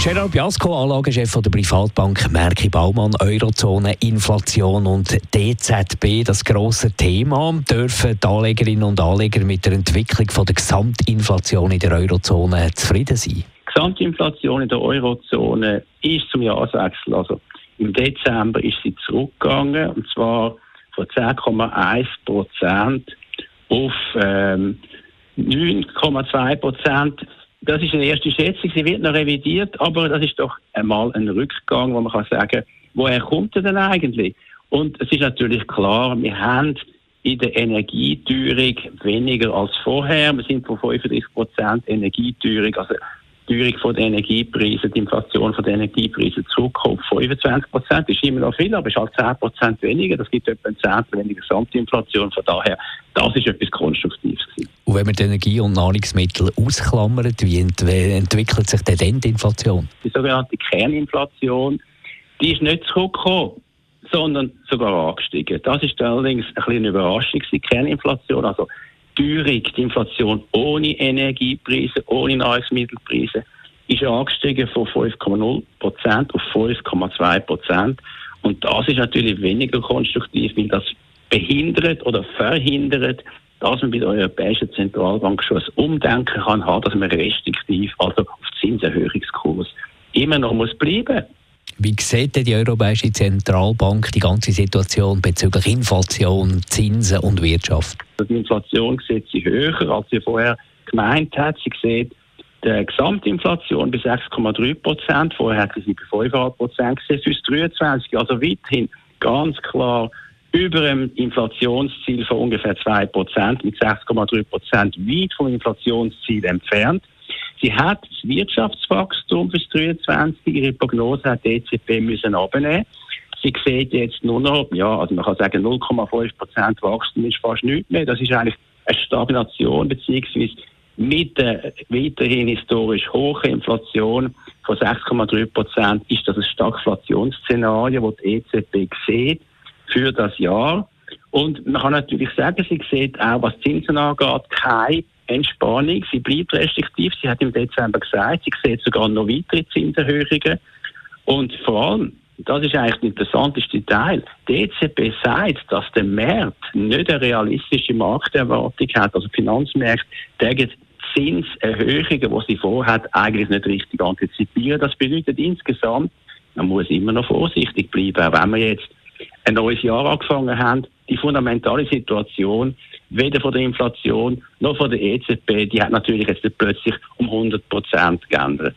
Gerard Biasco, Anlagechef der Privatbank Merki Baumann, Eurozone, Inflation und DZB, das grosse Thema. Dürfen die Anlegerinnen und Anleger mit der Entwicklung von der Gesamtinflation in der Eurozone zufrieden sein? Die Gesamtinflation in der Eurozone ist zum Jahreswechsel, also im Dezember ist sie zurückgegangen, und zwar von 10,1 Prozent auf ähm, 9,2 Prozent das ist eine erste Schätzung, sie wird noch revidiert, aber das ist doch einmal ein Rückgang, wo man kann sagen, woher kommt er denn eigentlich? Und es ist natürlich klar, wir haben in der Energieteuerung weniger als vorher. Wir sind von 35 Prozent Energieteuerung, also Teuerung von den Energiepreisen, die Inflation von den Energiepreisen zurückkommt. 25 Prozent ist immer noch viel, aber es ist halt 10 Prozent weniger. Das gibt etwa ein Zehntel weniger Gesamtinflation. Von daher, das ist etwas Konstruktives gewesen. Und wenn man die Energie- und Nahrungsmittel ausklammert, wie entwickelt sich denn die Inflation? Die sogenannte Kerninflation, die ist nicht zurückgekommen sondern sogar angestiegen. Das ist allerdings ein bisschen eine Überraschung, die Kerninflation. Also Teuerung, die Inflation ohne Energiepreise, ohne Nahrungsmittelpreise, ist angestiegen von 5,0 Prozent auf 5,2 Prozent. Und das ist natürlich weniger konstruktiv, weil das behindert oder verhindert, dass man bei der Europäischen Zentralbank schon ein Umdenken kann haben, dass man restriktiv, also auf Zinserhöhungskurs, immer noch muss bleiben wie sieht denn die Europäische Zentralbank die ganze Situation bezüglich Inflation, Zinsen und Wirtschaft? Die Inflation sieht sie höher, als sie vorher gemeint hat. Sie sieht die Gesamtinflation bei 6,3 Prozent. Vorher hat sie bei 5,5 Prozent gesehen. Bis 23, also weiterhin ganz klar über dem Inflationsziel von ungefähr 2 Prozent, mit 6,3 Prozent weit vom Inflationsziel entfernt. Sie hat das Wirtschaftswachstum bis 2023, ihre Prognose hat die EZB müssen abnehmen. Sie sieht jetzt nur noch, ja, also man kann sagen 0,5 Prozent Wachstum ist fast nichts mehr. Das ist eigentlich eine Stagnation beziehungsweise mit der weiterhin historisch hohen Inflation von 6,3 Prozent ist das ein Stagflationsszenario, das die EZB sieht für das Jahr. Und man kann natürlich sagen, sie sieht auch, was Zinsen angeht, keine Entspannung. Sie bleibt restriktiv. Sie hat im Dezember gesagt, sie sieht sogar noch weitere Zinserhöhungen. Und vor allem, das ist eigentlich der interessanteste Teil, die EZB sagt, dass der Markt nicht eine realistische Markterwartung hat. Also Finanzmärkte gegen Zinserhöhungen, die sie vorhat, eigentlich nicht richtig antizipieren. Das bedeutet insgesamt, man muss immer noch vorsichtig bleiben, auch wenn wir jetzt ein neues Jahr angefangen haben. Die fundamentale Situation weder von der Inflation noch von der EZB, die hat natürlich jetzt plötzlich um 100 Prozent geändert.